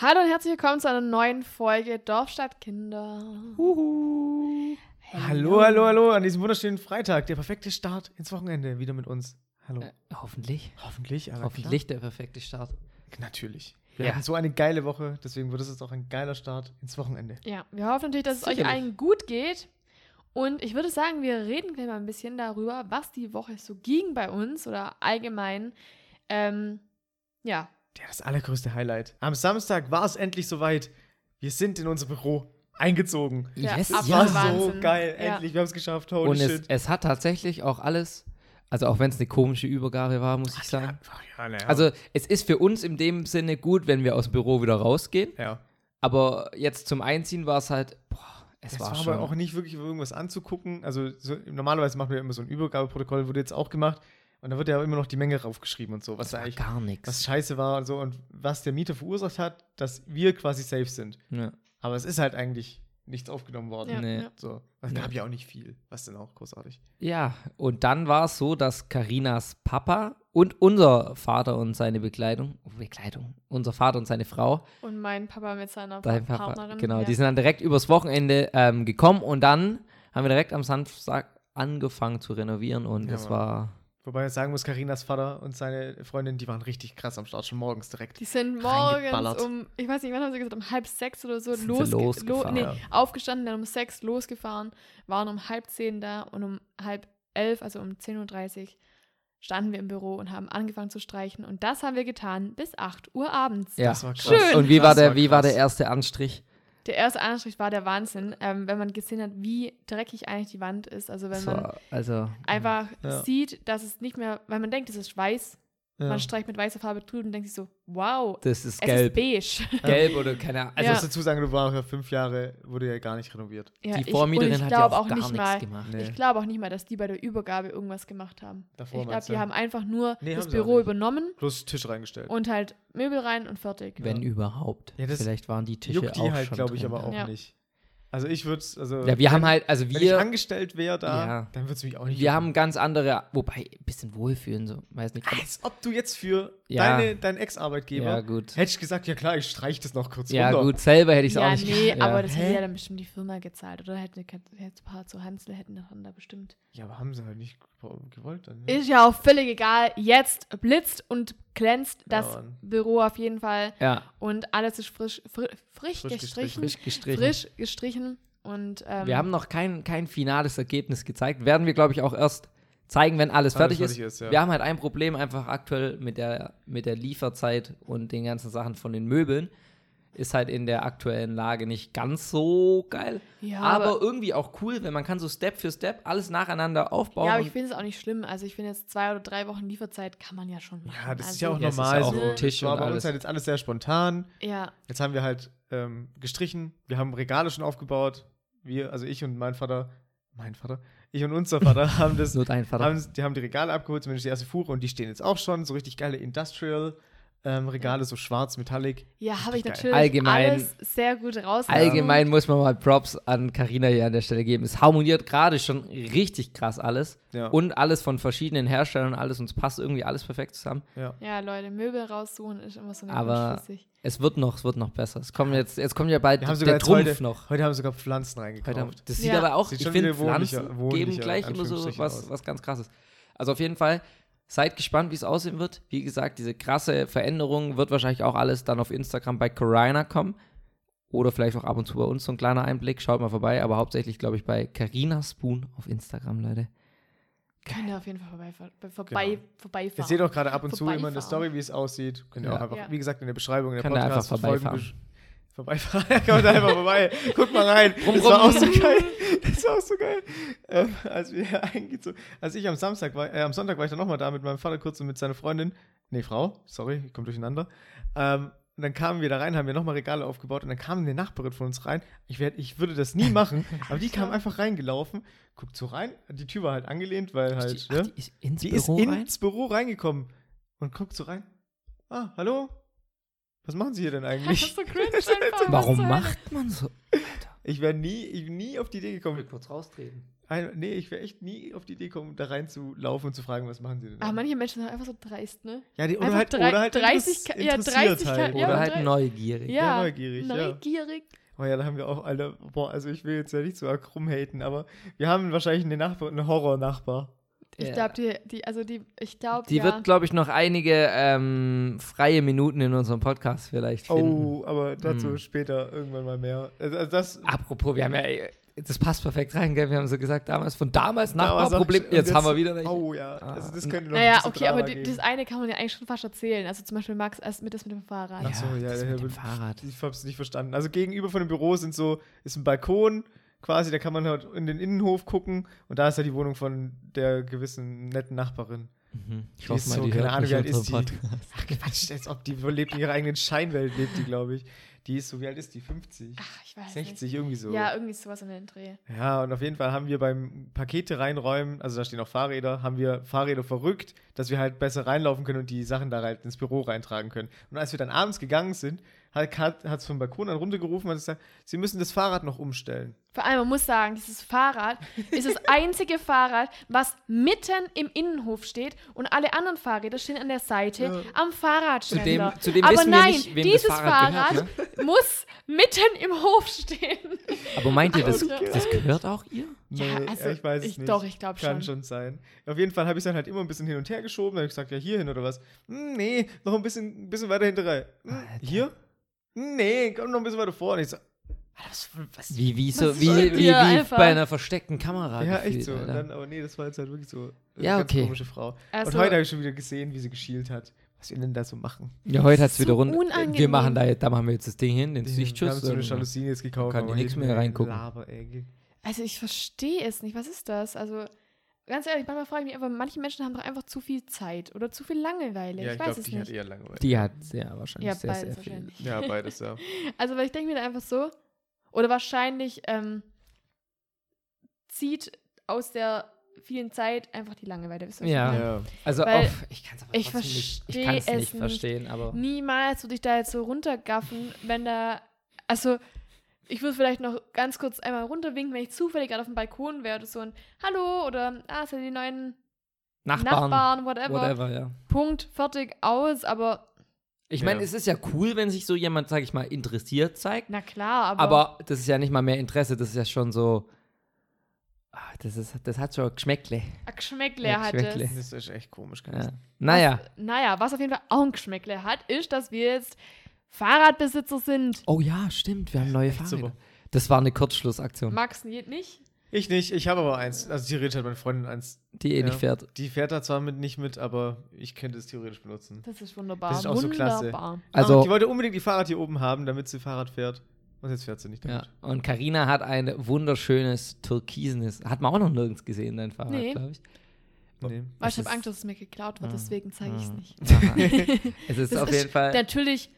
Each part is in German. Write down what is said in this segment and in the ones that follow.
Hallo und herzlich willkommen zu einer neuen Folge Dorfstadtkinder. Uhu. Hallo, hallo, hallo an diesem wunderschönen Freitag. Der perfekte Start ins Wochenende wieder mit uns. Hallo. Äh, hoffentlich. Hoffentlich, aber Hoffentlich der perfekte Start. klar. Natürlich. Wir Ja. hatten so eine geile Woche, deswegen wird es jetzt auch ein geiler Start ins Wochenende. Ja, wir hoffen natürlich, dass es euch Sicherlich. allen gut geht. Und ich würde sagen, wir reden gleich mal ein bisschen darüber, was die Woche so ging bei uns oder allgemein. Ähm, ja, Ja, das allergrößte Highlight. Am Samstag war es endlich soweit. Wir sind in unser Büro eingezogen. Ja, Yes, Das Ja, war so geil. Ja. Endlich, wir haben es geschafft. Holy Und es, shit. es hat tatsächlich auch alles, also auch wenn es eine komische Übergabe war, muss ich sagen. Ach, ja, na ja. Also es ist für uns in dem Sinne gut, wenn wir aus dem Büro wieder rausgehen. ja. Aber jetzt zum Einziehen war es halt, boah, es, Es war, war, schon. aber auch nicht wirklich irgendwas anzugucken. Also so, normalerweise machen wir immer so ein Übergabeprotokoll, wurde jetzt auch gemacht. Und da wird ja immer noch die Menge raufgeschrieben und so, was eigentlich gar nichts. was scheiße war und so und was der Mieter verursacht hat, dass wir quasi safe sind. Ja. Aber es ist halt eigentlich nichts aufgenommen worden. ja, Nee. ja. So, es Ja. gab ja auch nicht viel. Was denn auch großartig. ja, und dann war es so, dass Karinas Papa und unser Vater und seine Bekleidung, Bekleidung, unser Vater und seine Frau, Und mein Papa mit seiner Dein Papa, Partnerin. genau. ja. Die sind dann direkt übers Wochenende ähm, gekommen und dann haben wir direkt am Samstag angefangen zu renovieren und Ja, es Mann. war Wobei ich sagen muss, Karinas Vater und seine Freundin, die waren richtig krass am Start, schon morgens direkt. Die sind morgens um, ich weiß nicht, wann haben sie gesagt, um halb sechs oder so Sind sie losge lo losgefahren. nee, Ja. aufgestanden, dann um sechs losgefahren, waren um halb zehn da und um halb elf, also um 10.30 Uhr, standen wir im Büro und haben angefangen zu streichen. Und das haben wir getan bis 8 Uhr abends. ja. Das war krass. Schön. Und wie war der, war wie war der erste Anstrich? Der erste Anstrich war der Wahnsinn, ähm, wenn man gesehen hat, wie dreckig eigentlich die Wand ist. Also wenn Das man also einfach Ja. sieht, dass es nicht mehr, weil man denkt, es ist weiß, Ja. man streicht mit weißer Farbe drüber und denkt sich so, wow, das ist es gelb. ist beige. Gelb oder keine Ahnung. Also Ja. ich muss dazu sagen, du warst ja fünf Jahre, wurde ja gar nicht renoviert. Ja, die ich- Vormieterin und ich hat ja glaub auch, gar nicht nichts mal, gemacht. Nee. Ich glaube auch nicht mal, dass die bei der Übergabe irgendwas gemacht haben. Davor ich glaube, die haben einfach nur Nee, das auch Büro übernommen Bloß Tisch reingestellt. und halt Möbel rein und fertig. Wenn überhaupt. Vielleicht waren die Tische Juckt die auch halt, schon glaube ich, drin. aber auch Ja. nicht. Also ich würde also Ja, wir haben wenn- halt, also Wenn ich wir, angestellt wäre da, Ja. dann würde es mich auch nicht wir haben ganz andere, wobei, ein bisschen wohlfühlen, so, weiß nicht. Als ob du jetzt für Ja. deine, deinen Ex-Arbeitgeber Ja, gut. hätte ich gesagt, ja klar, ich streiche das noch kurz Ja, runter. gut, selber hätte ich es ja, auch nicht nee, ja. aber das Hä? hätte ja dann bestimmt die Firma gezahlt. Oder hätte, hätte ein paar zu Hansel hätten dann da bestimmt. Ja, aber haben sie halt nicht gewollt. Dann, ne? Ist ja auch völlig egal. Jetzt blitzt und glänzt das. Büro auf jeden Fall. Ja, Und alles ist frisch, fri frisch, Frisch gestrichen. frisch gestrichen. Frisch gestrichen. Und ähm, Wir haben noch kein, kein finales Ergebnis gezeigt. Werden wir, glaube ich, auch erst zeigen, wenn alles, Alles fertig, ist. fertig ist, ja. Wir haben halt ein Problem einfach aktuell mit der, mit der Lieferzeit und den ganzen Sachen von den Möbeln. Ist halt in der aktuellen Lage nicht ganz so geil. ja, aber, aber, irgendwie auch cool, wenn man kann so Step für Step alles nacheinander aufbauen. ja, aber ich finde es auch nicht schlimm. Also ich finde jetzt zwei oder drei Wochen Lieferzeit kann man ja schon machen. ja, das ist also, ja auch Ja, es ist normal ja auch so. Tisch Das war und bei uns halt jetzt alles sehr spontan. Ja, Jetzt haben wir halt ähm, gestrichen. Wir haben Regale schon aufgebaut. Wir, also ich und mein Vater, mein Vater, ich und unser Vater haben das Nur dein Vater. haben, die haben die Regale abgeholt, zumindest die erste Fuhre, und die stehen jetzt auch schon. So richtig geile Industrial ähm, Regale, so schwarz, metallic. ja habe ich geil. natürlich Allgemein- alles sehr gut raus. Allgemein muss man mal Props an Carina hier an der Stelle geben. Es harmoniert gerade schon richtig krass alles. Ja. Und alles von verschiedenen Herstellern und alles. Und es passt irgendwie alles perfekt zusammen. ja. Ja, Leute, Möbel raussuchen ist immer so eine Aber-. Es wird noch, es wird noch besser. Es kommt jetzt, jetzt kommt ja bald Wir haben sogar der Trumpf heute, noch. heute haben wir sogar Pflanzen Heute haben, reingekauft. das sieht Ja. aber auch, Sieht ich schon finde, wieder wohnlicher- Pflanzen wohnlicher, geben gleich immer so was, aus. was ganz krasses. Also auf jeden Fall, seid gespannt, wie es aussehen wird. Wie gesagt, diese krasse Veränderung wird wahrscheinlich auch alles dann auf Instagram bei Corina kommen. Oder vielleicht auch ab und zu bei uns so ein kleiner Einblick. Schaut mal vorbei, aber hauptsächlich, glaube ich, bei Carina Spoon auf Instagram, Leute. Könnt ihr auf jeden Fall vorbei, vorbei, Genau. vorbeifahren. Ihr seht auch gerade ab und zu immer in der Vorbeifahren. Story, wie es aussieht. Könnt ihr Ja. auch einfach, Ja. wie gesagt, in der Beschreibung, in der Könnt ihr einfach Podcast vorbeifahren. Kommt einfach vorbei. Guckt mal rein. Rum, das war auch so geil. Das war auch so geil. Ähm, als wir eingezogen, als ich am Samstag war, äh, am Sonntag war ich dann nochmal da mit meinem Vater kurz und mit seiner Freundin. Nee, Frau, sorry, ich komme durcheinander. Ähm, und dann kamen wir da rein, haben wir nochmal Regale aufgebaut und dann kam eine Nachbarin von uns rein. Ich, werd, ich würde das nie machen, aber die kam einfach reingelaufen, guckt so rein, die Tür war halt angelehnt, weil halt, Ach, ne? die ist ins Die Büro ist rein? ins Büro reingekommen und guckt so rein. Ah, hallo? Was machen Sie hier denn Das eigentlich? ist so cringe einfach. Warum macht man so? Alter. Ich wäre nie, ich nie auf die Idee gekommen. kurz raustreten. Ein, nee, ich wäre echt nie auf die Idee gekommen, da reinzulaufen und zu fragen, was machen sie denn? Aber manche Menschen sind einfach so dreist, ne? ja, die, oder, einfach halt, drei- oder halt 30 interess- Ka- ja, interessiert 30 Ka- halt. ja, Oder halt neugierig. Ja, neugierig, ja. neugierig. Oh ja, da haben wir auch alle, boah, also ich will jetzt ja nicht so arg rumhaten, aber wir haben wahrscheinlich einen Nachbar, einen Horror-Nachbar. Ich Ja. glaube, die, die, also die, ich glaube, Die ja. wird, glaube ich, noch einige ähm, freie Minuten in unserem Podcast vielleicht finden. Oh, aber dazu Hm. später irgendwann mal mehr. Also, also das, Apropos, wir haben ja, das passt perfekt rein, gell? Wir haben so gesagt, damals von damals Nachbarproblem. Jetzt, und haben wir wieder welche. Oh ja, Ah. also das könnte noch Naja, okay, aber die, das eine kann man ja eigentlich schon fast erzählen. Also zum Beispiel Max erst mit das mit dem Fahrrad. Ach so, ja, das der mit dem Fahrrad. Ich hab's nicht verstanden. Also gegenüber von dem Büro sind so, ist ein Balkon quasi, da kann man halt in den Innenhof gucken und da ist ja die Wohnung von der gewissen netten Nachbarin. Mhm. Ich hoffe ist mal, so, die keine Ahnung, nicht wie alt ist die? Podcast. Ach Quatsch, als ob die lebt in ihrer eigenen Scheinwelt, lebt die, glaube ich. Die ist so, wie alt ist die? 50? Ach, ich weiß 60, irgendwie so. nicht. Ja, irgendwie sowas in den Dreh. Ja, und auf jeden Fall haben wir beim Pakete reinräumen, also da stehen auch Fahrräder, haben wir Fahrräder verrückt, dass wir halt besser reinlaufen können und die Sachen da halt ins Büro reintragen können. Und als wir dann abends gegangen sind, hat es vom Balkon an runtergerufen und hat gesagt, sie müssen das Fahrrad noch umstellen. Vor allem, man muss sagen, dieses Fahrrad ist das einzige Fahrrad, was mitten im Innenhof steht und alle anderen Fahrräder stehen an der Seite Ja. am Fahrradständer. Zudem, zudem Aber wissen wir nein, nicht, dieses das Fahrrad, Fahrrad gehört. Ne? muss mitten im Hof stehen. Aber meint ihr, das, Okay. das gehört auch ihr? Ja, also, ich weiß es ich- nicht. doch, ich glaub Kann schon. schon sein. Auf jeden Fall habe ich es dann halt immer ein bisschen hin und her geschoben. Dann habe ich gesagt, ja, hier hin oder was? Hm, nee, noch ein bisschen, ein bisschen weiter hinterher. Hm, hier? Nee, komm noch ein bisschen weiter vor. Und ich so, Alter, was, was, Wie, wie, so, Was wie, wie, wie einfach? bei einer versteckten Kamera. ja, gefühlt, echt so. Und Alter. dann, aber nee, das war jetzt halt wirklich so eine Ja, ganz okay. komische Frau. Also, und heute habe ich schon wieder gesehen, wie sie geschielt hat. Was wir denn da so machen. ja, heute hat es so wieder rund. Wir unangenehm. machen da, da machen wir jetzt das Ding hin, den Wir haben Sichtschutz. so eine und- Jalousien jetzt gekauft. kann aber hier jeden mehr reingucken. Laber, ey. also ich verstehe es nicht. Was ist das? Also ganz ehrlich, manchmal frage ich mich einfach, manche Menschen haben doch einfach zu viel Zeit oder zu viel Langeweile. Ja, ich ich weiß glaube, es die hat nicht. eher Langeweile. Die hat sehr wahrscheinlich Ja, sehr, sehr viel. wahrscheinlich. Ja, beides, ja. Also, weil ich denke mir da einfach so, oder wahrscheinlich ähm, zieht aus der vielen Zeit einfach die Langeweile. Wisst ihr, Ja. ja. Also Weil auf, ich kann es aber ich nicht, ich versteh kann es es nicht nicht. verstehen, aber Niemals würde ich da jetzt so runtergaffen, wenn da, also ich würde vielleicht noch ganz kurz einmal runterwinken, wenn ich zufällig gerade auf dem Balkon wäre oder so ein Hallo oder ah, sind die neuen Nachbarn, Nachbarn, whatever. whatever, ja. Punkt, fertig, aus, aber Ich meine, Ja. es ist ja cool, wenn sich so jemand, sag ich mal, interessiert zeigt, na klar, aber, aber das ist ja nicht mal mehr Interesse, das ist ja schon so, ah, das, ist, das hat schon Geschmäckle. ein Geschmäckle Ja, hat Geschmäckle. es. Das ist echt komisch. Ja. Naja, Was, naja, was auf jeden Fall auch ein Geschmäckle hat, ist, dass wir jetzt Fahrradbesitzer sind. oh ja, stimmt, wir haben neue Echt Fahrräder. super. Das war eine Kurzschlussaktion, Max nicht. Ich nicht, ich habe aber eins. Also theoretisch hat meine Freundin eins. die eh Ja. nicht fährt. Die fährt da zwar mit, nicht mit, aber ich könnte es theoretisch benutzen. Das ist wunderbar. Das ist auch so klasse. wunderbar. Also, die wollte unbedingt die Fahrrad hier oben haben, damit sie Fahrrad fährt. Und jetzt fährt sie nicht ja. damit. Und Karina hat ein wunderschönes türkisenes, hat man auch noch nirgends gesehen, dein Fahrrad, Nee. glaube ich. Nee. Weil ich habe Angst, dass es mir geklaut wird, Ah. deswegen zeige ich es Ah. nicht. Es ist Das auf ist jeden Fall Natürlich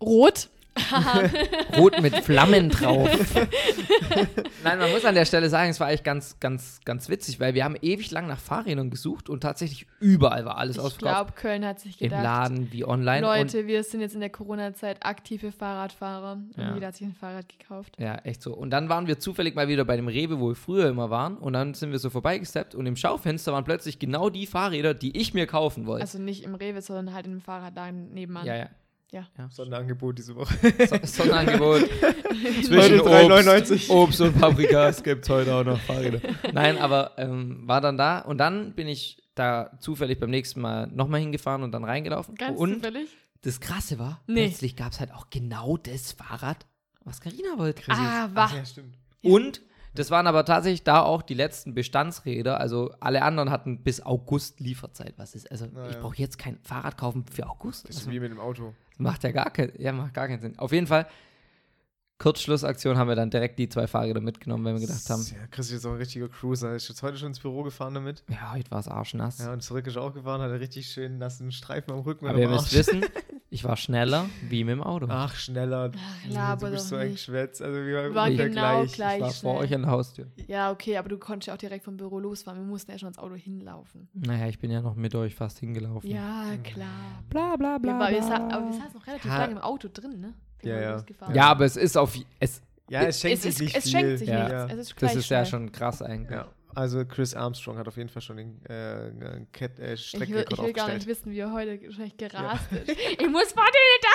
rot. rot mit Flammen drauf. Nein, man muss an der Stelle sagen, es war eigentlich ganz, ganz, ganz witzig, weil wir haben ewig lang nach Fahrrädern gesucht und tatsächlich überall war alles ich ausverkauft. glaube, Köln hat sich Im gedacht, Laden wie online. Leute, wir sind jetzt in der Corona-Zeit aktive Fahrradfahrer. Und Ja. jeder hat sich ein Fahrrad gekauft. Ja, echt so. Und dann waren wir zufällig mal wieder bei dem Rewe, wo wir früher immer waren. Und dann sind wir so vorbeigesteppt und im Schaufenster waren plötzlich genau die Fahrräder, die ich mir kaufen wollte. Also nicht im Rewe, sondern halt im Fahrradladen nebenan. ja, ja. Ja. Sonderangebot diese Woche. So, Sonderangebot. Zwischen 3,99. Obst, Obst und Paprikas gibt es heute auch noch Fahrräder. Nein, aber ähm, war dann da und dann bin ich da zufällig beim nächsten Mal nochmal hingefahren und dann reingelaufen. Ganz und zufällig. das Krasse war, Nee. plötzlich gab es halt auch genau das Fahrrad, was Karina wollte. Ah, Ach, wach. ja, stimmt. Und das waren aber tatsächlich da auch die letzten Bestandsräder. Also alle anderen hatten bis August Lieferzeit. Was ist? Also Na ich brauche jetzt kein Fahrrad kaufen für August. Das ist Also, wie mit dem Auto. macht ja gar keinen, ja, macht gar keinen Sinn. Auf jeden Fall, Kurzschlussaktion haben wir dann direkt die zwei Fahrräder mitgenommen, wenn wir gedacht haben, Ja, Chris ist jetzt auch ein richtiger Cruiser. Ist jetzt heute schon ins Büro gefahren damit. ja, heute war es arschnass. Ja, und zurück ist er auch gefahren, hat er richtig schön nassen Streifen am Rücken Aber ihr müsst wissen, ich war schneller wie mit dem Auto. Ach, schneller. Ach, laber du bist doch so ein. Geschwätz. Also wir War ungefähr genau gleich. gleich. ich war vor schnell. euch an der Haustür. Ja, okay, aber du konntest ja auch direkt vom Büro losfahren. Wir mussten ja schon ins Auto hinlaufen. Naja, ich bin ja noch mit euch fast hingelaufen. Ja, klar. Bla bla Wir, war, wir, sa bla. aber wir saßen noch relativ Ja. lange im Auto drin, ne? Ja, ja. Ja, aber es ist auf. Es, Ja, es schenkt es, sich ist, nicht es viel. schenkt sich Ja. nichts. Ja. Es ist das ist ja schon krass eigentlich. Ja, also Chris Armstrong hat auf jeden Fall schon den äh, äh, Cat- äh, Ich will, Streckenrekord ich will gar nicht wissen, wie er heute wahrscheinlich gerast ist. Ich muss vor dir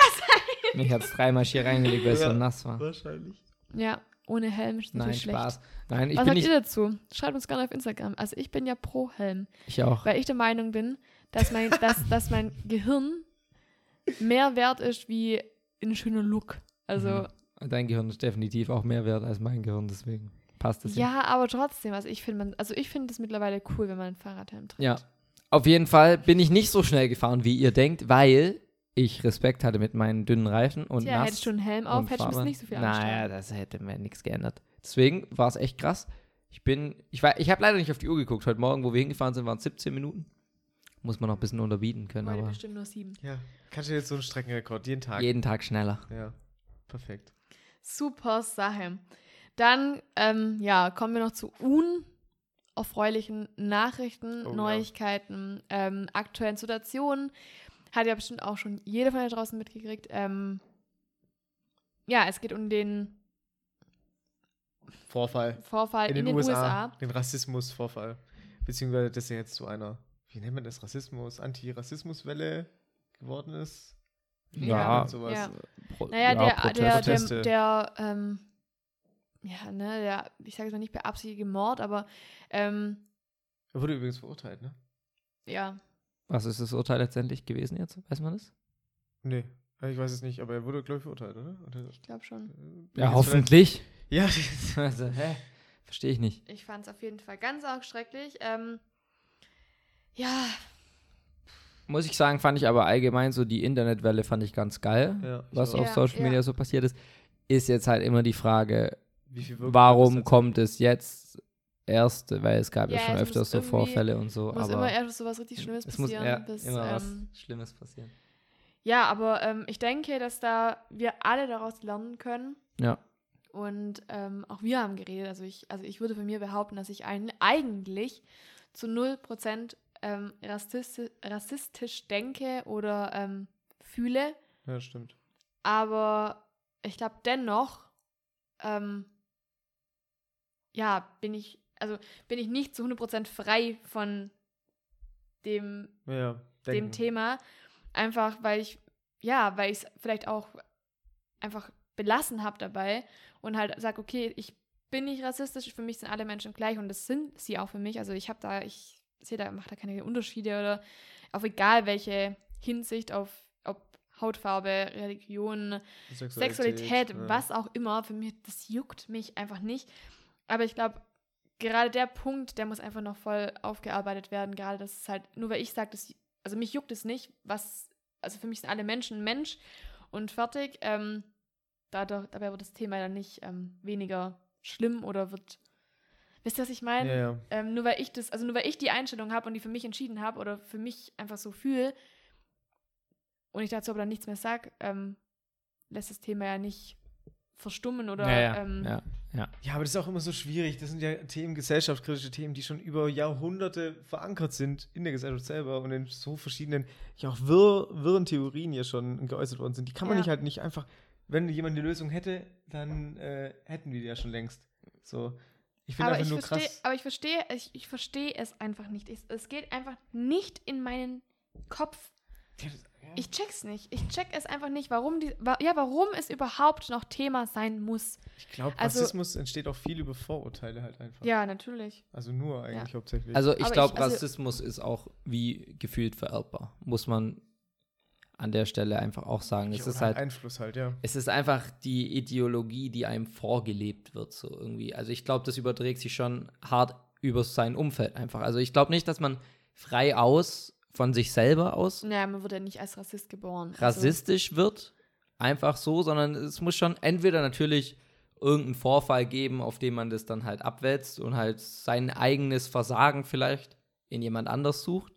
da Ich hab's dreimal hier reingelegt, weil es Ja. so nass war. Wahrscheinlich. sein. Ja, ohne Helm ist Nein, natürlich schlecht. Spaß. Nein, ich Was sagt nicht. ihr dazu? Schreibt uns gerne auf Instagram. Also ich bin ja pro Helm, Ich auch. weil ich der Meinung bin, dass mein, dass, dass mein Gehirn mehr wert ist wie ein schöner Look. Also Mhm. Dein Gehirn ist definitiv auch mehr wert als mein Gehirn, deswegen passt das ja, aber trotzdem, also ich finde man, also ich finde es mittlerweile cool, wenn man einen Fahrradhelm trägt. Ja. Auf jeden Fall bin ich nicht so schnell gefahren, wie ihr denkt, weil ich Respekt hatte mit meinen dünnen Reifen und nass. hättest du einen Helm auf, hättest du nicht so viel Naja, anstrahlen. das hätte mir nichts geändert. Deswegen war es echt krass. Ich bin, ich war, ich habe leider nicht auf die Uhr geguckt. Heute Morgen, wo wir hingefahren sind, waren es 17 Minuten. Muss man noch ein bisschen unterbieten können, Heute aber bestimmt nur sieben. Ja, kannst du jetzt so einen Streckenrekord jeden Tag? jeden Tag schneller. Ja, perfekt. Super Sache. Dann, ähm, ja, kommen wir noch zu unerfreulichen Nachrichten, Oh ja. Neuigkeiten, ähm, aktuellen Situationen. Hat ja bestimmt auch schon jeder von euch draußen mitgekriegt. Ähm, ja, es geht um den Vorfall Vorfall in in, den, den USA, USA. den Rassismusvorfall. Beziehungsweise das ja jetzt zu einer, wie nennt man das, Rassismus, Anti-Rassismus-Welle geworden ist. Ja, man sowas? ja. Naja, der, der, Proteste. der, der, ähm, ja, ne, der, ich sage es mal nicht beabsichtigte Mord, aber, ähm, Er wurde übrigens verurteilt, ne? ja, Was ist das Urteil letztendlich gewesen jetzt? Weiß man das? Nee, ich weiß es nicht, aber er wurde, glaube ich, verurteilt, oder? oder ich glaube schon. äh, Ja, hoffentlich. vielleicht- Ja, also, hä? Verstehe ich nicht. Ich fand es auf jeden Fall ganz arg schrecklich. Ähm, ja, Muss ich sagen, fand ich aber allgemein so die Internetwelle fand ich ganz geil, ja, ich was auch. auf Ja, Social ja. Media so passiert ist. Ist jetzt halt immer die Frage, Warum das kommt es jetzt erst, weil es gab ja, Ja, schon es öfters muss so Vorfälle und so, muss immer aber erst so was richtig Schlimmes es muss passieren. ja, bis, immer was ähm, Schlimmes passieren. ja, aber ähm, ich denke, dass da wir alle daraus lernen können. Ja. Und ähm, auch wir haben geredet. Also ich, also ich würde von mir behaupten, dass ich ein, eigentlich zu 0% ähm, rassistisch, rassistisch denke oder ähm, fühle. Ja, stimmt. Aber ich glaube dennoch, ähm, ja, bin ich, also bin ich nicht zu 100% frei von dem, Ja, dem. Thema. Einfach weil ich, ja, weil ich es vielleicht auch einfach belassen habe dabei und halt sage, okay, ich bin nicht rassistisch, für mich sind alle Menschen gleich und das sind sie auch für mich. Also ich habe da, ich sehe da, mache da keine Unterschiede oder auf egal welche Hinsicht, auf ob Hautfarbe, Religion, Sexualität, ja. was auch immer, für mich, das juckt mich einfach nicht. Aber ich glaube, gerade der Punkt, der muss einfach noch voll aufgearbeitet werden. Gerade das ist halt, nur weil ich sage, das, also mich juckt es nicht, was, also für mich sind alle Menschen Mensch und fertig. Ähm, dadurch, dabei wird das Thema dann nicht ähm, weniger schlimm oder wird, wisst ihr, was ich meine? Ja, ja. Ähm, nur weil ich das, also nur weil ich die Einstellung habe und die für mich entschieden habe oder für mich einfach so fühle und ich dazu aber dann nichts mehr sage, ähm, lässt das Thema ja nicht verstummen oder ja, ja, ja, aber das ist auch immer so schwierig. Das sind ja Themen, gesellschaftskritische Themen, die schon über Jahrhunderte verankert sind in der Gesellschaft selber und in so verschiedenen, ja auch wirr, wirren Theorien hier schon geäußert worden sind. Die kann man Ja. nicht halt nicht einfach, wenn jemand eine Lösung hätte, dann äh, hätten wir die ja schon längst. So. Ich finde aber einfach ich nur verstehe, krass. aber ich verstehe, ich, ich verstehe es einfach nicht. Ich, es geht einfach nicht in meinen Kopf. Ja, das-. Ich check's nicht. Ich check es einfach nicht, warum die, wa, ja, warum es überhaupt noch Thema sein muss. Ich glaube, also- Rassismus entsteht auch viel über Vorurteile halt einfach. Ja, natürlich. Also nur eigentlich hauptsächlich. Also ich glaube, also- Rassismus ist auch wie gefühlt vererbbar. Muss man an der Stelle einfach auch sagen. Ja, Es ist halt, Einfluss halt, ja. es ist einfach die Ideologie, die einem vorgelebt wird, so irgendwie. Also ich glaube, das überträgt sich schon hart über sein Umfeld einfach. Also ich glaube nicht, dass man frei aus von sich selber aus Naja, man wird ja nicht als Rassist geboren. Also, rassistisch wird, einfach so, sondern es muss schon entweder natürlich irgendeinen Vorfall geben, auf den man das dann halt abwälzt und halt sein eigenes Versagen vielleicht in jemand anders sucht.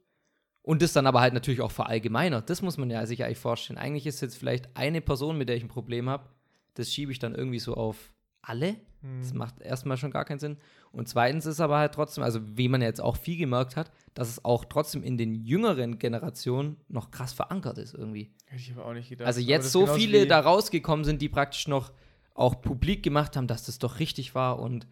Und das dann aber halt natürlich auch verallgemeinert. Das muss man ja sich eigentlich vorstellen. Eigentlich ist jetzt vielleicht eine Person, mit der ich ein Problem habe, das schiebe ich dann irgendwie so auf alle. Hm. Das macht erstmal schon gar keinen Sinn. Und zweitens ist aber halt trotzdem, also wie man jetzt auch viel gemerkt hat, dass es auch trotzdem in den jüngeren Generationen noch krass verankert ist irgendwie. Hätte ich aber auch nicht gedacht. Also jetzt so viele da rausgekommen sind, die praktisch noch auch publik gemacht haben, dass das doch richtig war und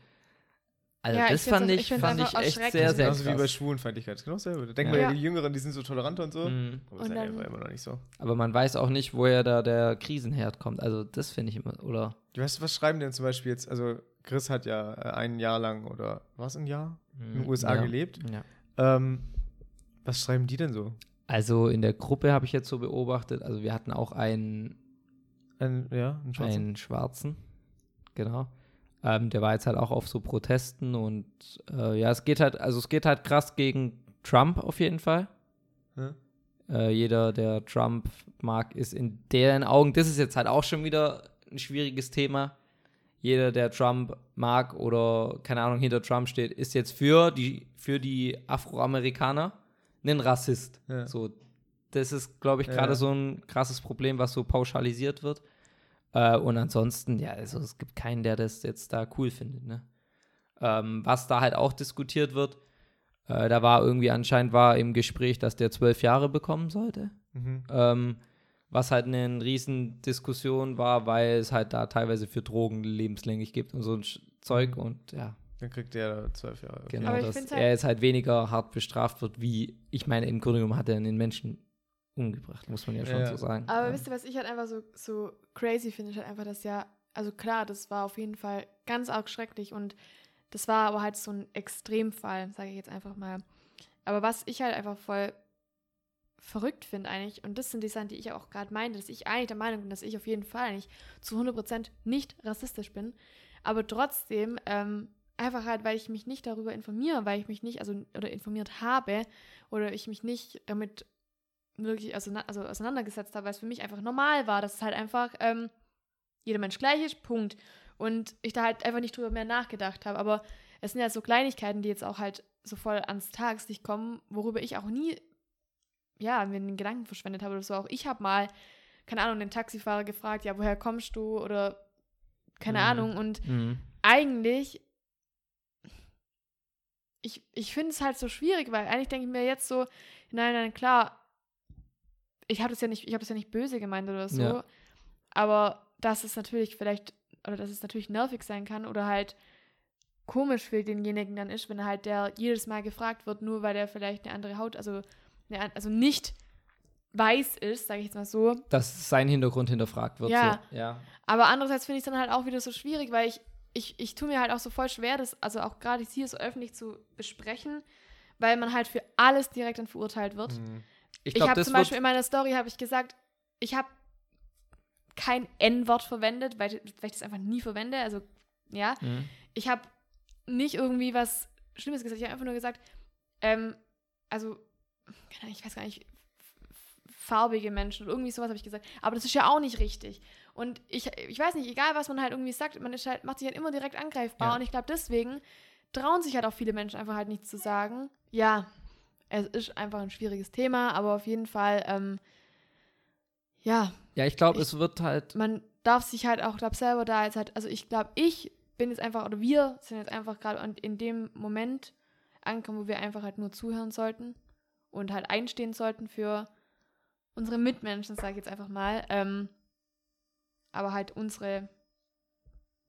also Ja, ich das fand auch- ich, ich fand ich echt sehr, sehr Genauso wie bei krass. Schwulenfeindlichkeit. Genau dasselbe. Da denkt Ja. man ja, die Jüngeren, die sind so toleranter und so. Mhm. Aber das Und ist ja dann- immer noch nicht so. Aber man weiß auch nicht, woher da der Krisenherd kommt. Also das finde ich immer, oder? Du weißt, was schreiben denn zum Beispiel jetzt? Also, Chris hat ja äh, ein Jahr lang oder was ein Jahr in den USA ja. gelebt. Ja. Ähm, was schreiben die denn so? Also in der Gruppe habe ich jetzt so beobachtet, also wir hatten auch einen, Ein, ja, ein Schwarzer. einen Schwarzen, genau. Ähm, der war jetzt halt auch auf so Protesten und äh, ja, es geht halt, also es geht halt krass gegen Trump auf jeden Fall. Ja. Äh, jeder, der Trump mag, ist in deren Augen, das ist jetzt halt auch schon wieder ein schwieriges Thema. Jeder, der Trump mag oder keine Ahnung hinter Trump steht, ist jetzt für die, für die Afroamerikaner ein Rassist. Ja. So, das ist, glaube ich, Ja. gerade so ein krasses Problem, was so pauschalisiert wird. Äh, und ansonsten, ja, also es gibt keinen, der das jetzt da cool findet. Ne? Ähm, was da halt auch diskutiert wird, äh, da war irgendwie anscheinend war im Gespräch, dass der zwölf Jahre bekommen sollte. Mhm. Ähm, was halt eine riesen Diskussion war, weil es halt da teilweise für Drogen lebenslänglich gibt und so ein Zeug und ja, Dann kriegt der zwölf Jahre. Okay. genau, Aber ich dass find's er halt- jetzt halt weniger hart bestraft wird, wie, ich meine, im Grunde genommen hat er einen Menschen umgebracht, muss man ja schon Ja. so sagen. Aber ja. wisst ihr, was ich halt einfach so, so crazy finde, ist halt einfach, dass ja, also klar, das war auf jeden Fall ganz arg schrecklich und das war aber halt so ein Extremfall, sage ich jetzt einfach mal. Aber was ich halt einfach voll verrückt finde eigentlich, und das sind die Sachen, die ich auch gerade meinte, dass ich eigentlich der Meinung bin, dass ich auf jeden Fall eigentlich zu 100% nicht rassistisch bin, aber trotzdem ähm, einfach halt, weil ich mich nicht darüber informiere, weil ich mich nicht, also oder informiert habe oder ich mich nicht damit wirklich auseina- also auseinandergesetzt habe, weil es für mich einfach normal war, dass es halt einfach ähm, jeder Mensch gleich ist, Punkt. Und ich da halt einfach nicht drüber mehr nachgedacht habe. Aber es sind ja so Kleinigkeiten, die jetzt auch halt so voll ans Tageslicht kommen, worüber ich auch nie, ja, mir den Gedanken verschwendet habe oder so. Auch ich habe mal, keine Ahnung, den Taxifahrer gefragt, ja, woher kommst du oder keine Mhm. Ahnung. Und Mhm. eigentlich, ich, ich finde es halt so schwierig, weil eigentlich denke ich mir jetzt so, nein, nein, klar, ich habe das ja nicht, ich habe das ja nicht böse gemeint oder so, Ja. aber dass es natürlich vielleicht, oder dass es natürlich nervig sein kann oder halt komisch für denjenigen dann ist, wenn er halt der jedes Mal gefragt wird, nur weil der vielleicht eine andere Haut, also, eine, also nicht weiß ist, sage ich jetzt mal so, Dass sein Hintergrund hinterfragt wird. Ja. So. ja. aber andererseits finde ich es dann halt auch wieder so schwierig, weil ich, ich, ich tue mir halt auch so voll schwer, das also auch gerade hier so öffentlich zu besprechen, weil man halt für alles direkt dann verurteilt wird. Mhm. Ich Ich, glaube, habe zum Beispiel in meiner Story habe ich gesagt, ich habe kein N-Wort verwendet, weil, weil ich das einfach nie verwende. Also ja, Mhm. ich habe nicht irgendwie was Schlimmes gesagt. Ich habe einfach nur gesagt, ähm, also ich weiß gar nicht, farbige Menschen oder irgendwie sowas habe ich gesagt. Aber das ist ja auch nicht richtig. Und ich, ich weiß nicht, egal was man halt irgendwie sagt, man ist halt, macht sich halt immer direkt angreifbar. Ja. Und ich glaube, deswegen trauen sich halt auch viele Menschen einfach halt nichts zu sagen. Ja, es ist einfach ein schwieriges Thema, aber auf jeden Fall, ähm, ja, Ja, ich glaube, es wird halt. man darf sich halt auch, glaube selber da jetzt halt, also ich glaube, ich bin jetzt einfach, oder wir sind jetzt einfach gerade in dem Moment angekommen, wo wir einfach halt nur zuhören sollten und halt einstehen sollten für unsere Mitmenschen, sage ich jetzt einfach mal. Ähm, aber halt unsere,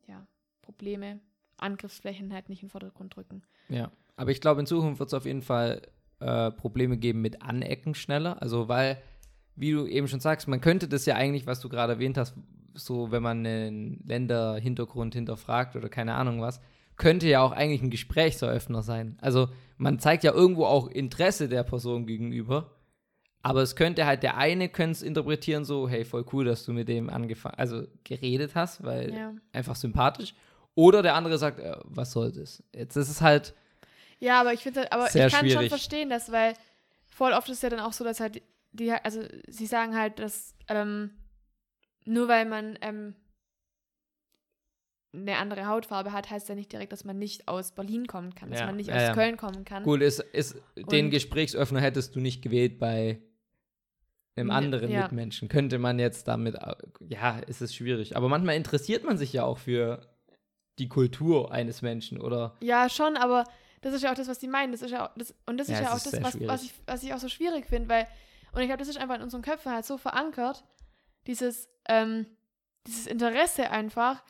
ja, Probleme, Angriffsflächen halt nicht in den Vordergrund rücken. Ja. Aber ich glaube, in Zukunft wird es auf jeden Fall äh, Probleme geben mit Anecken schneller. Also, weil, wie du eben schon sagst, man könnte das ja eigentlich, was du gerade erwähnt hast, so, wenn man einen Länderhintergrund hinterfragt oder keine Ahnung was, könnte ja auch eigentlich ein Gesprächseröffner sein. Also, man zeigt ja irgendwo auch Interesse der Person gegenüber. Aber es könnte halt, der eine könnte es interpretieren so, hey, voll cool, dass du mit dem angefangen, also geredet hast, weil Ja. einfach sympathisch. Oder der andere sagt, äh, was soll das? Jetzt ist es halt, Ja, aber ich finde, aber Sehr ich kann schon schwierig. verstehen, dass, weil voll oft ist ja dann auch so, dass halt die, also sie sagen halt, dass ähm, nur weil man ähm, eine andere Hautfarbe hat, heißt ja nicht direkt, dass man nicht aus Berlin kommen kann, dass Ja, man nicht ja, aus ja. Köln kommen kann. Gut, ist, ist, den Gesprächsöffner hättest du nicht gewählt bei einem anderen. Mitmenschen. Könnte man jetzt damit, ja, ist es schwierig. Aber manchmal interessiert man sich ja auch für die Kultur eines Menschen oder Ja, schon, aber das ist ja auch das, was die meinen. Das ist ja auch, das, und das Ja, ist ja auch ist das, was, was, ich, was ich auch so schwierig finde, weil, und ich glaube, das ist einfach in unseren Köpfen halt so verankert, dieses, ähm, dieses Interesse einfach,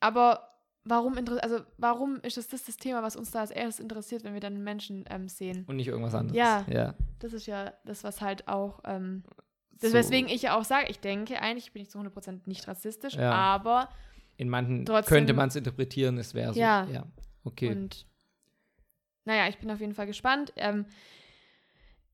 aber warum, also warum ist das, das das Thema, was uns da als erstes interessiert, wenn wir dann Menschen ähm, sehen? und nicht irgendwas anderes. Ja. ja. Das ist ja das, was halt auch, ähm, das, So weswegen ich ja auch sage, ich denke, eigentlich bin ich zu 100% nicht rassistisch, Ja. aber, in manchen trotzdem- könnte man es interpretieren, es wäre so. Ja. ja. Okay. Und naja, ich bin auf jeden Fall gespannt. Ähm,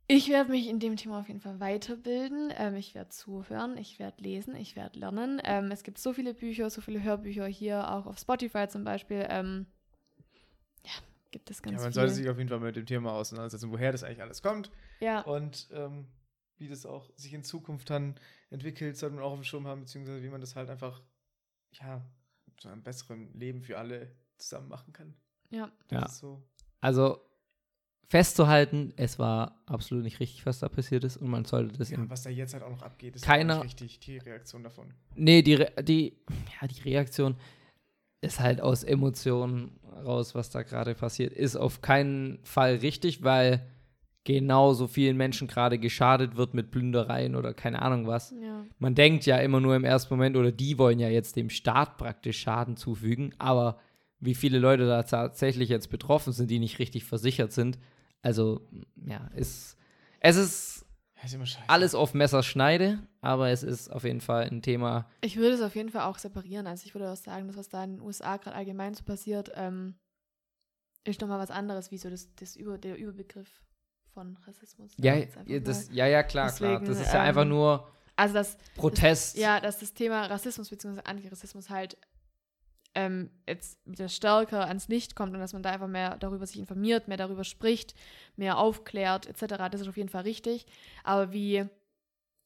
ich werde mich in dem Thema auf jeden Fall weiterbilden. Ähm, ich werde zuhören, ich werde lesen, ich werde lernen. Ähm, es gibt so viele Bücher, so viele Hörbücher hier, auch auf Spotify zum Beispiel. Ähm, ja, gibt es ganz Ja, man viel. sollte sich auf jeden Fall mit dem Thema auseinandersetzen, woher das eigentlich alles kommt ja, und ähm, wie das auch sich in Zukunft dann entwickelt, sollte man auch auf dem Schirm haben, beziehungsweise wie man das halt einfach, ja, zu einem besseren Leben für alle zusammen machen kann. ja. Das Ja. ist so. Also festzuhalten, es war absolut nicht richtig, was da passiert ist und man sollte das Ja, was da jetzt halt auch noch abgeht, ist Keiner- nicht richtig, die Reaktion davon. Nee, die, Re die, ja, die Reaktion ist halt aus Emotionen raus, was da gerade passiert. Ist auf keinen Fall richtig, weil genauso vielen Menschen gerade geschadet wird mit Plündereien oder keine Ahnung was. ja. Man denkt ja immer nur im ersten Moment, oder die wollen ja jetzt dem Staat praktisch Schaden zufügen, aber wie viele Leute da tatsächlich jetzt betroffen sind, die nicht richtig versichert sind, also ja, ist, es ist ist immer scheiße. alles auf Messerschneide, aber es ist auf jeden Fall ein Thema, Ich würde es auf jeden Fall auch separieren. Also ich würde auch sagen, das, was da in den USA gerade allgemein so passiert, ähm, ist nochmal was anderes, wie so das, das Über, der Überbegriff von Rassismus. Ja, einfach ja, das, ja, ja, klar, klar. Deswegen, Das ist ja einfach ähm, nur also das, Protest. ja, dass das Thema Rassismus bzw. Antirassismus halt ähm, jetzt wieder stärker ans Licht kommt und dass man da einfach mehr darüber sich informiert, mehr darüber spricht, mehr aufklärt etc. Das ist auf jeden Fall richtig. Aber wie,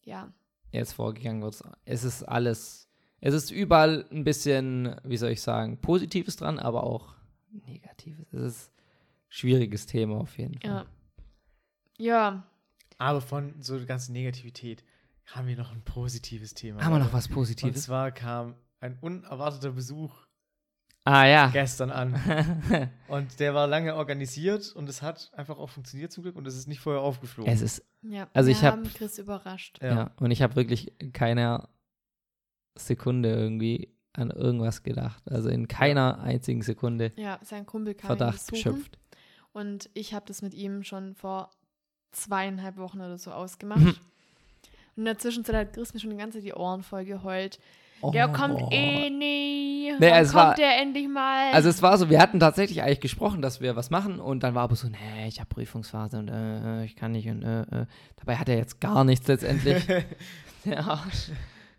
ja, jetzt vorgegangen wird. Es ist alles, es ist überall ein bisschen, wie soll ich sagen, Positives dran, aber auch Negatives. Es ist ein schwieriges Thema auf jeden Fall. ja. Ja, Aber von so der ganzen Negativität haben wir noch ein positives Thema. Haben wir noch was Und Positives? zwar kam ein unerwarteter Besuch Ah ja. gestern an. Und der war lange organisiert und es hat einfach auch funktioniert zum Glück und es ist nicht vorher aufgeflogen. es ist, ja. Also wir ich hab- haben Chris überrascht. ja. und ich habe wirklich keine Sekunde irgendwie an irgendwas gedacht. Also in keiner einzigen Sekunde Ja, sein Kumpel kam Verdacht geschöpft. und ich habe das mit ihm schon vor zweieinhalb Wochen oder so ausgemacht. Und in der Zwischenzeit hat Chris mir schon die ganze Zeit die Ohren voll geheult. Der kommt eh nie. Nee, Wann es kommt war- der endlich mal? Also es war so, wir hatten tatsächlich eigentlich gesprochen, dass wir was machen und dann war aber so, nee, ich habe Prüfungsphase und äh, äh, ich kann nicht und äh, äh. dabei hat er jetzt gar nichts letztendlich. Arsch.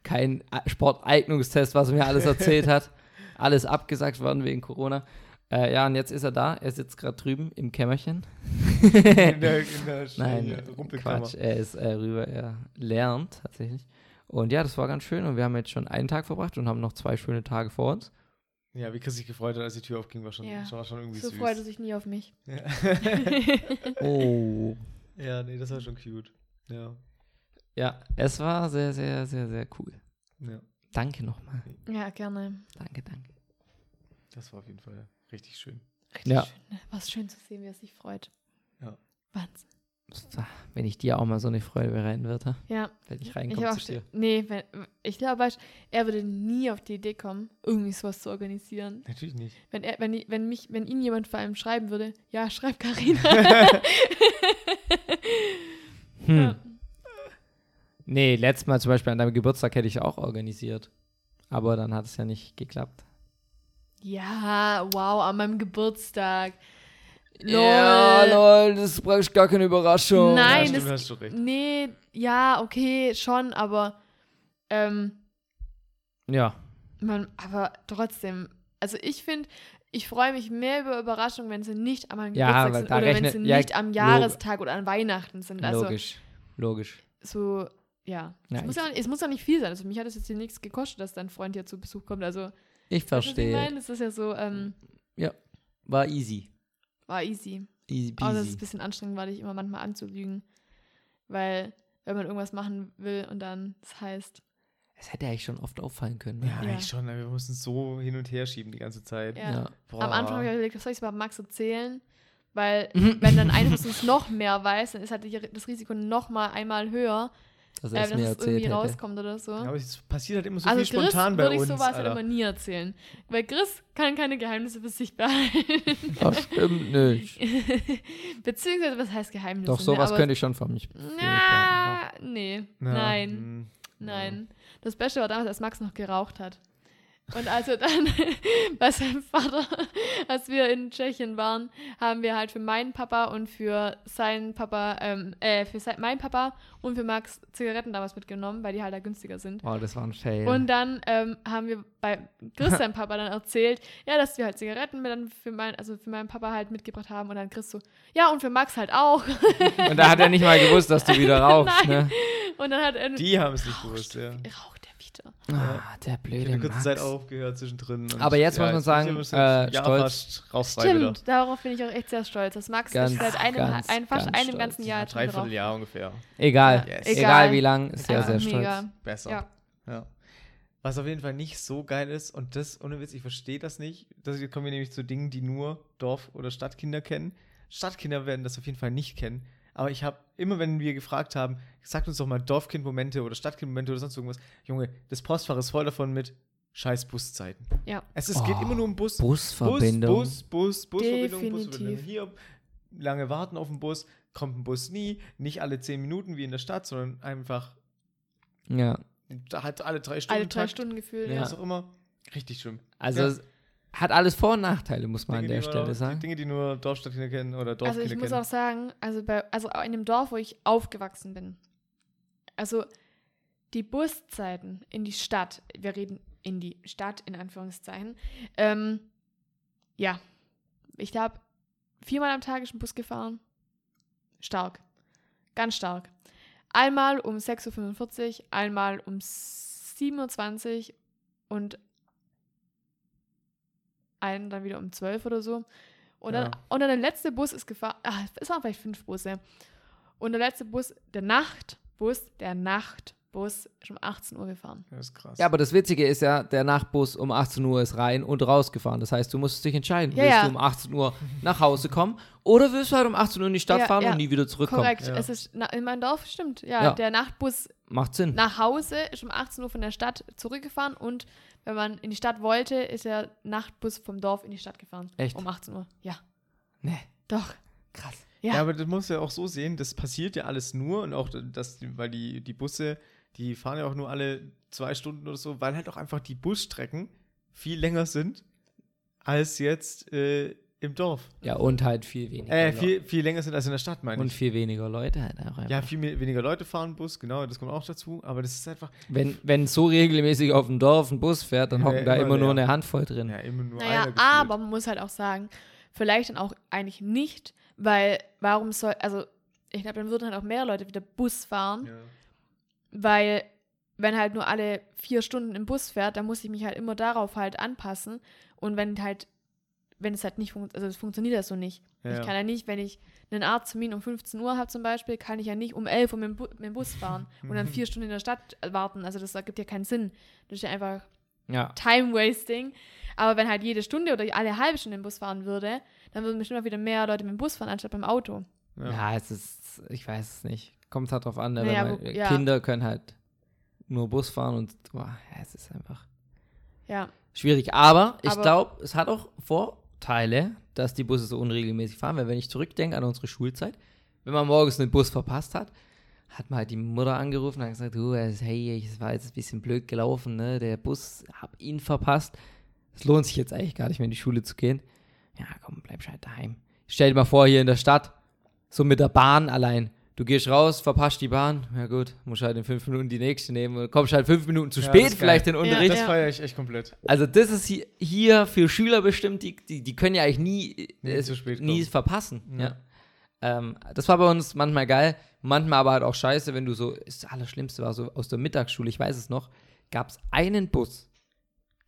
Kein A- Sporteignungstest, was er mir alles erzählt hat. Alles abgesagt worden wegen Corona. Äh, ja, und jetzt ist er da. Er sitzt gerade drüben im Kämmerchen. in der, in der Nein, äh, Rumpelkammer. Quatsch. Er ist äh, rüber, er lernt tatsächlich. Und ja, das war ganz schön und wir haben jetzt schon einen Tag verbracht und haben noch zwei schöne Tage vor uns. Ja, wie Chris sich gefreut hat, als die Tür aufging, war schon, Ja. war schon irgendwie so süß. freut er sich nie auf mich. Ja. Oh. ja, nee, das war schon cute. Ja. Ja, es war sehr, sehr, sehr, sehr cool. ja, Danke nochmal. ja, gerne. Danke, danke. das war auf jeden Fall richtig schön. Richtig Ja. schön. Was schön zu sehen, wie er sich freut. Ja. Wahnsinn. Wenn ich dir auch mal so eine Freude bereiten würde, Ja, wenn ich reinkomme auch. zu dir. Nee, wenn, ich glaube, weißt, er würde nie auf die Idee kommen, irgendwie sowas zu organisieren. Natürlich nicht. Wenn er, wenn, wenn mich, wenn ihn jemand vor allem schreiben würde, ja, schreib Karina. Hm. Ja. Nee, letztes Mal zum Beispiel an deinem Geburtstag hätte ich auch organisiert. Aber dann hat es ja nicht geklappt. ja, wow, an meinem Geburtstag. Lol. Ja, lol, das ist praktisch gar keine Überraschung. Nein, ja, stimmt, das- hast du recht. Nee, ja, okay, schon, aber ähm, Ja, man, aber trotzdem, also ich finde, ich freue mich mehr über Überraschungen, wenn sie nicht meinem Ja, Geburtstag sind oder wenn rechnet- sie ja, nicht am Jahrestag oder an Weihnachten sind. Also logisch. Logisch. so, ja. Ja, es, muss ja es muss ja nicht viel sein. Also mich hat es jetzt hier nichts gekostet, dass dein Freund hier zu Besuch kommt. Also, Ich verstehe. meine? Das ist ja so, ähm, War easy. War easy. Easy Aber das ist peasy. ein bisschen anstrengend, war dich immer manchmal anzulügen. Weil, wenn man irgendwas machen will und dann das heißt, Es hätte eigentlich schon oft auffallen können. Ja, ne? eigentlich schon. Wir mussten so hin und her schieben die ganze Zeit. Ja. Ja. Am Anfang habe ich überlegt, was soll ich bei Max erzählen? Weil, wenn dann einer von uns noch mehr weiß, dann ist halt das Risiko noch mal einmal höher, Dass äh, er es dass mir es erzählt irgendwie hätte. rauskommt oder so. Ja, aber es passiert halt immer so also viel Chris spontan bei würde ich uns. sowas halt immer nie erzählen. Weil Chris kann keine Geheimnisse für sich behalten. Das stimmt nicht. Beziehungsweise, was heißt Geheimnisse? Doch, sowas ne? Aber- könnte ich schon von mich. Ja, nee, Ja, nein, hm, nein. Das Beste war damals, als Max noch geraucht hat. Und als er dann bei seinem Vater, als wir in Tschechien waren, haben wir halt für meinen Papa und für seinen Papa, ähm, äh, für sein, meinen Papa und für Max Zigaretten damals mitgenommen, weil die halt da günstiger sind. Oh, das war ein Fail. Und dann ähm, haben wir bei Chris, seinem Papa, dann erzählt, ja, dass wir halt Zigaretten mit dann für mein, also für meinen Papa halt mitgebracht haben. Und dann Chris so, ja, und für Max halt auch. Und da hat er nicht mal gewusst, dass du wieder rauchst, ne? Und dann hat er Die haben es nicht gewusst, ja. raucht der wieder. Ah, der Ich habe blöde eine kurze Max. Zeit aufgehört zwischendrin. und Aber jetzt muss man sagen, immer äh, ein Jahr stolz. fast. Stimmt, darauf bin ich auch echt sehr stolz, dass Max Ganz, ist seit einem, ganz, ein, fast ganz einem stolz. ganzen Jahr Ja, schon dreiviertel. Jahr ungefähr. Egal. Yes. Egal. Egal. wie lang, ist sehr, Ja, sehr stolz. mega. Besser. Ja. Ja. Was auf jeden Fall nicht so geil ist, und das, ohne Witz, ich verstehe das nicht. Das kommen wir nämlich zu Dingen, die nur Dorf- oder Stadtkinder kennen. Stadtkinder werden das auf jeden Fall nicht kennen. Aber ich habe immer, wenn wir gefragt haben, sagt uns doch mal Dorfkind-Momente oder Stadtkind-Momente oder sonst irgendwas. Junge, das Postfach ist voll davon mit scheiß Buszeiten. Ja. Es, es geht Oh, immer nur um Bus. Busverbindung. Bus, Bus, Bus, Busverbindung, Definitiv. Busverbindung. Hier lange warten auf den Bus, kommt ein Bus nie, nicht alle zehn Minuten wie in der Stadt, sondern einfach Ja. da hat alle drei Stunden. Alle drei Takt, Stunden gefühlt. Ja. Ja. Was auch immer. Richtig schlimm. Also Ja. Hat alles Vor- und Nachteile, muss man an Dinge, der die Stelle nur, sagen. Dinge, die nur Dorfstadtkinder kennen oder Also Dorfkinder ich muss kennen. auch sagen, also bei, also in dem Dorf, wo ich aufgewachsen bin, also die Buszeiten in die Stadt, wir reden in die Stadt in Anführungszeichen, ähm, ja, ich glaube, viermal am Tag ist ein Bus gefahren. Stark. Ganz stark. Einmal um 6.45 Uhr, einmal um 27 Uhr und einen dann wieder um 12 oder so. Und dann, Ja. und dann der letzte Bus ist gefahren. Ah, es waren vielleicht fünf Busse. Und der letzte Bus, der Nachtbus, der Nachtbus ist um 18 Uhr gefahren. Das ist krass. Ja, aber das Witzige ist ja, der Nachtbus um 18 Uhr ist rein und rausgefahren. Das heißt, du musst dich entscheiden. Ja, willst ja. du um 18 Uhr nach Hause kommen oder willst du halt um 18 Uhr in die Stadt Ja, fahren ja. und nie wieder zurückkommen? Korrekt. Ja. Es ist na, in meinem Dorf, stimmt. Ja, Ja. der Nachtbus Macht Sinn. nach Hause ist um 18 Uhr von der Stadt zurückgefahren und wenn man in die Stadt wollte, ist der Nachtbus vom Dorf in die Stadt gefahren. Echt? Um 18 Uhr. Ja. Nee, Doch. krass. Ja. Ja. aber das musst du ja auch so sehen, das passiert ja alles nur und auch das, weil die, die Busse, die fahren ja auch nur alle zwei Stunden oder so, weil halt auch einfach die Busstrecken viel länger sind als jetzt äh, im Dorf. Ja, und halt viel weniger. Äh, viel, viel länger sind als in der Stadt, meine und ich. viel weniger Leute halt auch einfach. Ja, viel mehr, weniger Leute fahren Bus, genau, das kommt auch dazu, aber das ist einfach Wenn, wenn so regelmäßig auf dem Dorf ein Bus fährt, dann Ja, hocken da immer immer nur eine Handvoll drin. ja, immer nur Naja, aber man muss halt auch sagen, vielleicht dann auch eigentlich nicht, weil warum soll, also ich glaube, dann würden halt auch mehr Leute wieder Bus fahren, Ja. Weil wenn halt nur alle vier Stunden im Bus fährt, dann muss ich mich halt immer darauf halt anpassen und wenn halt, wenn es halt nicht funktioniert, also es funktioniert das so nicht. Ja, Ich kann ja nicht, wenn ich einen Arzttermin um 15 Uhr habe zum Beispiel, kann ich ja nicht um 11 Uhr mit dem, Bu mit dem Bus fahren und dann vier Stunden in der Stadt warten. Also das ergibt ja keinen Sinn. Das ist ja einfach Ja. Time-Wasting. Aber wenn halt jede Stunde oder alle halbe Stunde im Bus fahren würde, dann würden bestimmt auch wieder mehr Leute mit dem Bus fahren, anstatt beim Auto. Ja. Ja, es ist, ich weiß es nicht. Kommt halt drauf an, ne? Naja, wenn man, wo- ja. Kinder können halt nur Bus fahren und boah, es ist einfach Ja. schwierig. Aber ich glaube, es hat auch Vorteile, dass die Busse so unregelmäßig fahren, weil wenn ich zurückdenke an unsere Schulzeit, wenn man morgens einen Bus verpasst hat, hat man halt die Mutter angerufen und hat gesagt, du, äh, hey, es war jetzt ein bisschen blöd gelaufen, ne? Der Bus, hab ihn verpasst. Es lohnt sich jetzt eigentlich gar nicht mehr in die Schule zu gehen. Ja, komm, bleib halt daheim. Stell dir mal vor, hier in der Stadt, so mit der Bahn allein. Du gehst raus, verpasst die Bahn. Ja gut, musst halt in fünf Minuten die nächste nehmen. Und kommst halt fünf Minuten zu Ja, spät vielleicht in den Ja, Unterricht. Das feiere ich echt komplett. Also das ist hier, hier für Schüler bestimmt, die, die, die können ja eigentlich nie, Nie äh, zu spät nie kommen. verpassen. Ja. Ja. Ähm, das war bei uns manchmal geil, manchmal aber halt auch scheiße, wenn du so, das Allerschlimmste war so aus der Mittagsschule, ich weiß es noch, gab es einen Bus,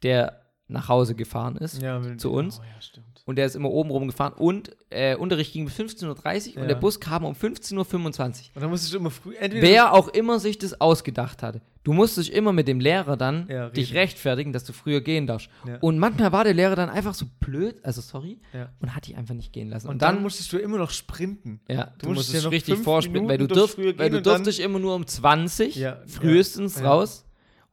der nach Hause gefahren ist. Ja, zu uns. Oh, ja. Und der ist immer oben rum gefahren. Und äh, Unterricht ging bis 15.30 Uhr und Ja. der Bus kam um 15.25 Uhr. Und dann musstest du immer früh, Wer auch immer sich das ausgedacht hatte. Du musstest immer mit dem Lehrer dann dich rechtfertigen, dass du früher gehen darfst. Und manchmal war der Lehrer dann einfach so blöd, also sorry, und hat dich einfach nicht gehen lassen. Und, dann, musstest du immer noch sprinten. ja, du, musstest musstest noch richtig fünf vorspielen, weil du, früher weil du und dann- durftest immer nur um 20 Ja, frühestens raus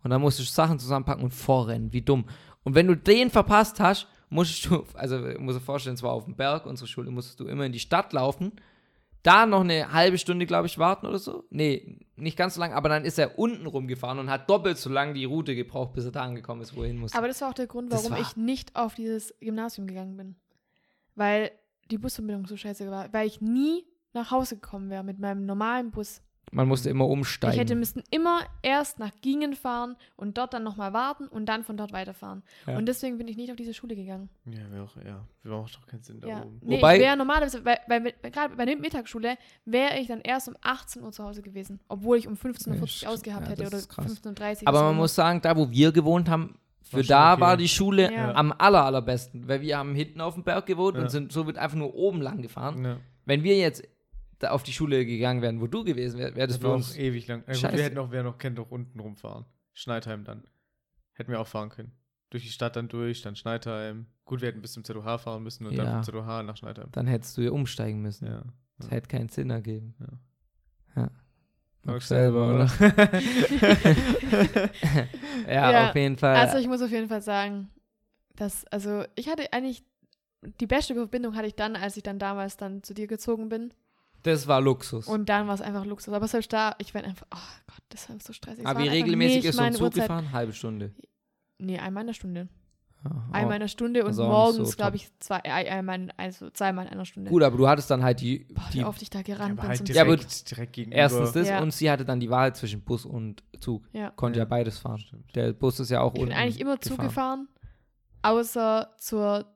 und dann musstest du Sachen zusammenpacken und vorrennen, wie dumm. Und wenn du den verpasst hast, musstest du, also ich muss dir vorstellen, es war auf dem Berg, unsere Schule, musstest du immer in die Stadt laufen, da noch eine halbe Stunde, glaube ich, warten oder so. Nee, nicht ganz so lang, aber dann ist er unten rumgefahren und hat doppelt so lang die Route gebraucht, bis er da angekommen ist, wo er hin musste. Aber das war auch der Grund, warum war- ich nicht auf dieses Gymnasium gegangen bin. Weil die Busverbindung so scheiße war. Weil ich nie nach Hause gekommen wäre mit meinem normalen Bus. Man musste immer umsteigen. Ich hätte müssen immer erst nach Gingen fahren und dort dann nochmal warten und dann von dort weiterfahren. Ja. Und deswegen bin ich nicht auf diese Schule gegangen. Ja, wäre auch, ja, wäre auch doch keinen Sinn da Ja. oben. Nee, Wobei- ich wäre normalerweise, weil, weil mit- gerade bei der Mittagsschule wäre ich dann erst um 18 Uhr zu Hause gewesen. Obwohl ich um 15.40 Uhr Ja, ausgehabt ja, hätte oder ist krass. 15.30 Uhr. aber man muss sagen, da wo wir gewohnt haben, für da okay. war die Schule Ja. am aller, allerbesten, weil wir haben hinten auf dem Berg gewohnt Ja. und sind somit einfach nur oben lang gefahren. Ja. Wenn wir jetzt auf die Schule gegangen wären, wo du gewesen wärst, wäre das für uns. ewig lang. Ja, gut, Scheiße. wir hätten auch, wir noch, können doch unten rumfahren. Schneidheim dann. Hätten wir auch fahren können. Durch die Stadt dann durch, dann Schneidheim. Gut, wir hätten bis zum ZOH fahren müssen und Ja. dann vom ZOH nach Schneidheim. Dann hättest du ja umsteigen müssen. Ja. Das hätte keinen Sinn ergeben. Ja. Ja. Magst selber, oder? ja, Ja, auf jeden Fall. Also ich muss auf jeden Fall sagen, dass, also ich hatte eigentlich, die beste Verbindung hatte ich dann, als ich dann damals dann zu dir gezogen bin. Das war Luxus. Und dann war es einfach Luxus. Aber selbst da, ich war einfach, oh Gott, das war so stressig. Es Aber wie regelmäßig ist so ein meine Zug Uhrzeit. gefahren? Halbe Stunde. Nee, einmal in der Stunde. Ja, Einmal in der Stunde und morgens, so glaube ich, zwei, äh, einmal, in- also zweimal in einer Stunde. Gut, aber du hattest dann halt die, Boah, die wie oft ich da Ja, gerannt aber bin halt zum Ja, aber direkt, direkt gegenüber. erstens das Ja. und sie hatte dann die Wahl zwischen Bus und Zug. Ja. Konnte ja, Ja. beides fahren. Stimmt. Der Bus ist ja auch Ich bin eigentlich immer gefahren. zugefahren, außer zur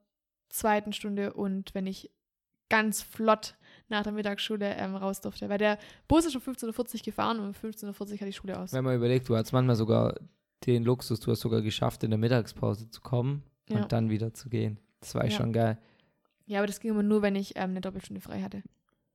zweiten Stunde und wenn ich ganz flott nach der Mittagsschule ähm, raus durfte. Weil der Bus ist um 15.40 Uhr gefahren und um 15.40 Uhr hat die Schule aus. Wenn man überlegt, du hast manchmal sogar den Luxus, du hast sogar geschafft, in der Mittagspause zu kommen Ja. und dann wieder zu gehen. Das war Ja. schon geil. Ja, aber das ging immer nur, wenn ich ähm, eine Doppelstunde frei hatte.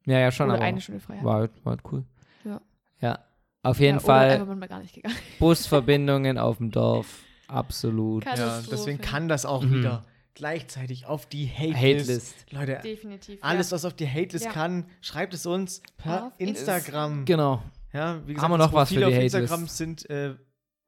Ja, ja, schon, oder aber eine Stunde frei hatte. war, halt- war halt cool. Ja. Ja, auf jeden ja, Oder Fall einfach mal gar nicht gegangen. Busverbindungen auf dem Dorf, absolut. Ja, deswegen kann das auch Mhm. wieder gleichzeitig auf die Hate-List. Hate-List. Leute, Definitiv. alles, ja. was auf die Hate-List Ja. kann, schreibt es uns per Auf Instagram. Genau. Ja, wie gesagt, Haben wir noch was für die auf? Instagram sind äh,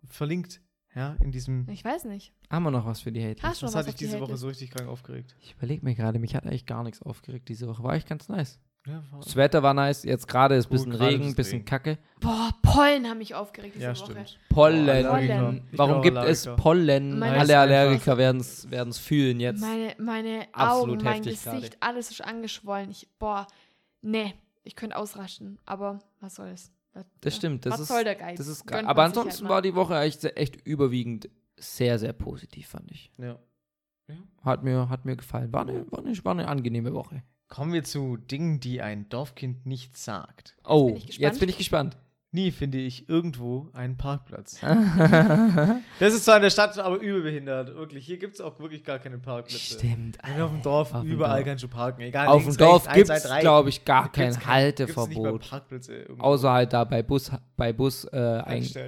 verlinkt. Ja, in diesem. Ich weiß nicht. Haben wir noch was für die Hate? Hast du Das was hatte auf ich die diese Woche so richtig krank aufgeregt. Ich überlege mir gerade, mich hat eigentlich gar nichts aufgeregt diese Woche. War echt ganz nice. Ja, Das Wetter war nice, jetzt gerade ist ein bisschen gerade Regen, ein bisschen Regen. Kacke. Boah, Pollen haben mich aufgeregt diese ja Woche. stimmt. Pollen. Ich Warum gibt es. Pollen? Meine- Alle. Allergiker werden es fühlen jetzt. Meine, meine Absolut Augen, mein Gesicht, alles ist angeschwollen. Ich, boah, nee, ich könnte ausrasten. Aber was soll's? Was, Das stimmt, das was ist- soll der Geiz? Das ist geil. Gönnt Aber ansonsten halt war die Woche echt, echt überwiegend sehr, sehr positiv, fand ich. Ja. Hat mir, hat mir gefallen. War eine, war, eine, war eine angenehme Woche. Kommen wir zu Dingen, die ein Dorfkind nicht sagt. Oh, bin ich gespannt. jetzt bin ich gespannt. Nie finde ich irgendwo einen Parkplatz. Das ist zwar in der Stadt, aber übelbehindert. Wirklich. Hier gibt es auch wirklich gar keine Parkplätze. Stimmt. Wenn auf dem Dorf, Auf überall Dorf. kannst du parken. Egal, Auf dem Dorf gibt es, glaube ich, gar kein Halteverbot. Außer halt da bei Bus, bei Bus äh.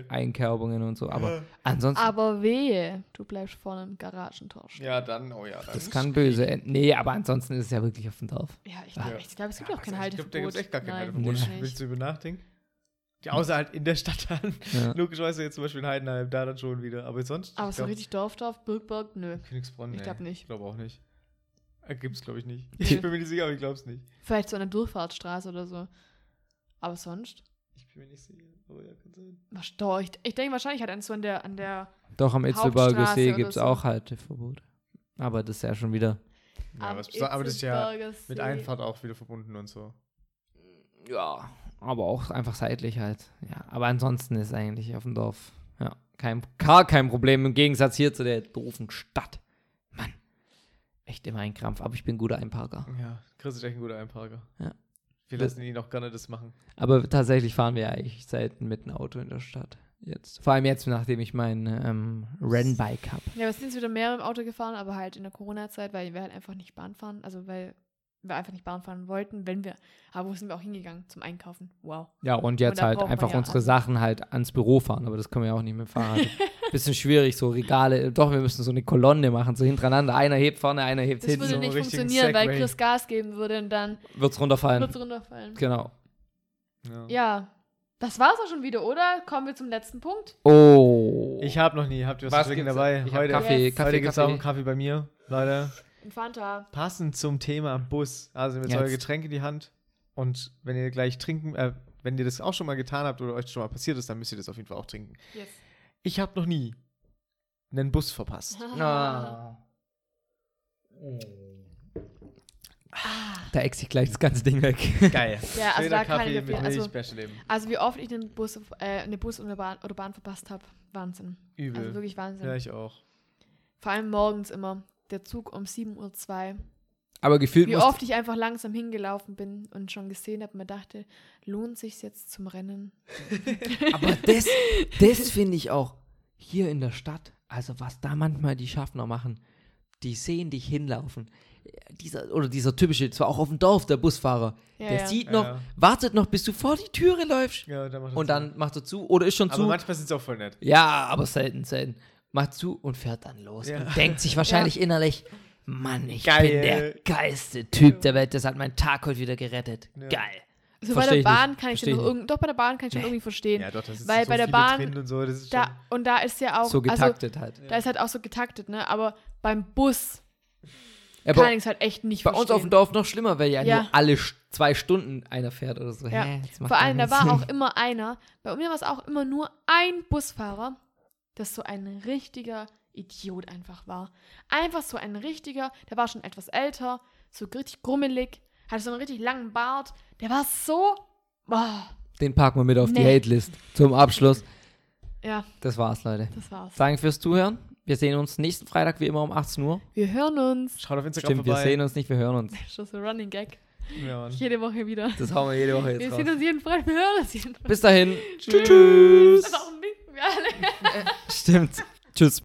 Einkerbungen und so. Aber Ja. ansonsten, Aber wehe, du bleibst vorne im Garagentor stehen. Ja, dann, oh ja. Dann das kann böse enden. Nee, aber ansonsten ist es ja wirklich auf dem Dorf. Ja, ich, Ja. glaub, ich glaube, es gibt Ja, auch kein Halteverbot. Ich glaube, da gibt es echt gar kein Nein, Halteverbot. Willst du über nachdenken? Die außer halt in der Stadt dann. Ja. Logischerweise jetzt zum Beispiel in Heidenheim, da dann schon wieder. Aber sonst. Aber so glaub, richtig Dorf, Dorf, Birkberg, nö. Königsbronn, Ich nee. glaub nicht. Ich glaube auch nicht. Äh, Gibt's, glaube ich, nicht. Ich bin mir nicht sicher, aber ich glaube es nicht. Vielleicht so eine Durchfahrtsstraße oder so. Aber sonst? Ich bin mir nicht sicher. Aber ja, kann sein. Was doch, ich, ich denke wahrscheinlich hat eins so an der, an der Doch, am Itzelberger See gibt es so. auch Halteverbot. Aber das ist ja schon wieder. Ja, am was, aber das ist ja Itzelsberger mit See. Einfahrt auch wieder verbunden und so. Ja, aber auch einfach seitlich halt. Ja, aber ansonsten ist eigentlich auf dem Dorf ja kein, gar kein Problem im Gegensatz hier zu der doofen Stadt. Mann, echt immer ein Krampf. Aber ich bin guter Einparker. Ja, Chris ist echt ein guter Einparker. Ja. Wir lassen ihn auch gerne das machen. Aber tatsächlich fahren wir eigentlich selten mit einem Auto in der Stadt. Jetzt. Vor allem jetzt, nachdem ich mein ähm, Rennbike habe. Ja, wir sind jetzt wieder mehr im Auto gefahren, aber halt in der Corona-Zeit, weil wir halt einfach nicht Bahn fahren. Also weil wir einfach nicht Bahn fahren wollten, wenn wir. Aber wo sind wir auch hingegangen? Zum Einkaufen. Wow. Ja, und jetzt Und halt einfach ja unsere. Sachen halt ans Büro fahren, aber das können wir ja auch nicht mit dem Fahrrad. Bisschen schwierig, so Regale. Doch, wir müssen so eine Kolonne machen, so hintereinander. Einer hebt vorne, einer hebt Das hinten. würde so nicht funktionieren, weil. Chris Gas geben würde und dann Wird's runterfallen. wird es runterfallen. Genau. Ja. Ja, das war's auch schon wieder, oder? Kommen wir zum letzten Punkt. Oh. Ich habe noch nie. Habt ihr was, Was zu trinken dabei? Ich hab heute Kaffee, Yes. Kaffee, heute gibt es auch Kaffee. einen Kaffee bei mir, Leute. Ein Fanta. Passend zum Thema Bus. Also mit Jetzt. euer Getränk in die Hand. Und wenn ihr gleich trinken, äh, wenn ihr das auch schon mal getan habt oder euch schon mal passiert ist, dann müsst ihr das auf jeden Fall auch trinken. Yes. Ich habe noch nie einen Bus verpasst. Ah. Da ex ich gleich das ganze Ding weg. Geil. Ja, also Schöner da kann Kaffee ich auf mit also, also wie oft ich den Bus, äh, eine Bus oder Bahn, oder Bahn verpasst habe, Wahnsinn. Übel. Also wirklich Wahnsinn. ja, ich auch. Vor allem morgens immer. Der Zug um 7.02 Uhr. Aber gefühlt Wie oft ich einfach langsam hingelaufen bin und schon gesehen habe, mir dachte, lohnt sich jetzt zum Rennen? Aber das, das finde ich auch hier in der Stadt. Also was da manchmal die Schaffner machen, die sehen dich hinlaufen. Dieser, oder dieser typische, zwar auch auf dem Dorf, der Busfahrer, Ja, der ja. sieht noch, ja. wartet noch, bis du vor die Türe läufst. Ja, dann macht Und dann macht er zu oder ist schon Aber zu. manchmal sind es auch voll nett. Ja, aber selten, selten. Macht zu und fährt dann los. Ja. Und denkt sich wahrscheinlich innerlich, Mann, ich Geil. bin der geilste Typ der Welt. Das hat meinen Tag heute wieder gerettet. Ja. Geil. So bei Versteh der Bahn kann ich schon noch ich irgend, doch bei der Bahn kann ich schon Nee. irgendwie verstehen. Ja, doch, das ist Weil so bei der Bahn- und so. Das ist Da, und da ist ja auch, So also getaktet halt. da ist halt auch so getaktet, ne? Aber beim Bus Ja, kann bei, ich es halt echt nicht bei verstehen. uns auf dem Dorf noch schlimmer, weil ja, Ja. nur alle zwei Stunden einer fährt oder so. Ja. Hä, Vor allem, da war Sinn. auch immer einer, bei mir war es auch immer nur ein Busfahrer, das so ein richtiger Idiot einfach war. Einfach so ein richtiger, der war schon etwas älter, so richtig grummelig, hatte so einen richtig langen Bart. Der war so, boah, Den packen wir mit auf die Nee. Hate-List. Zum Abschluss. ja, Das war's, Leute. das war's. Danke fürs Zuhören. Wir sehen uns nächsten Freitag wie immer um 18 Uhr. Wir hören uns. schaut auf Instagram Stimmt, wir vorbei. sehen uns nicht, wir hören uns. Schon so Running Gag. Ja. Jede Woche wieder. Das hauen wir jede Woche Wir jetzt sehen raus. uns jeden Freitag, wir hören uns jeden Freitag. Bis dahin. Tschüss. Winken wir alle? Stimmt. Tschüss.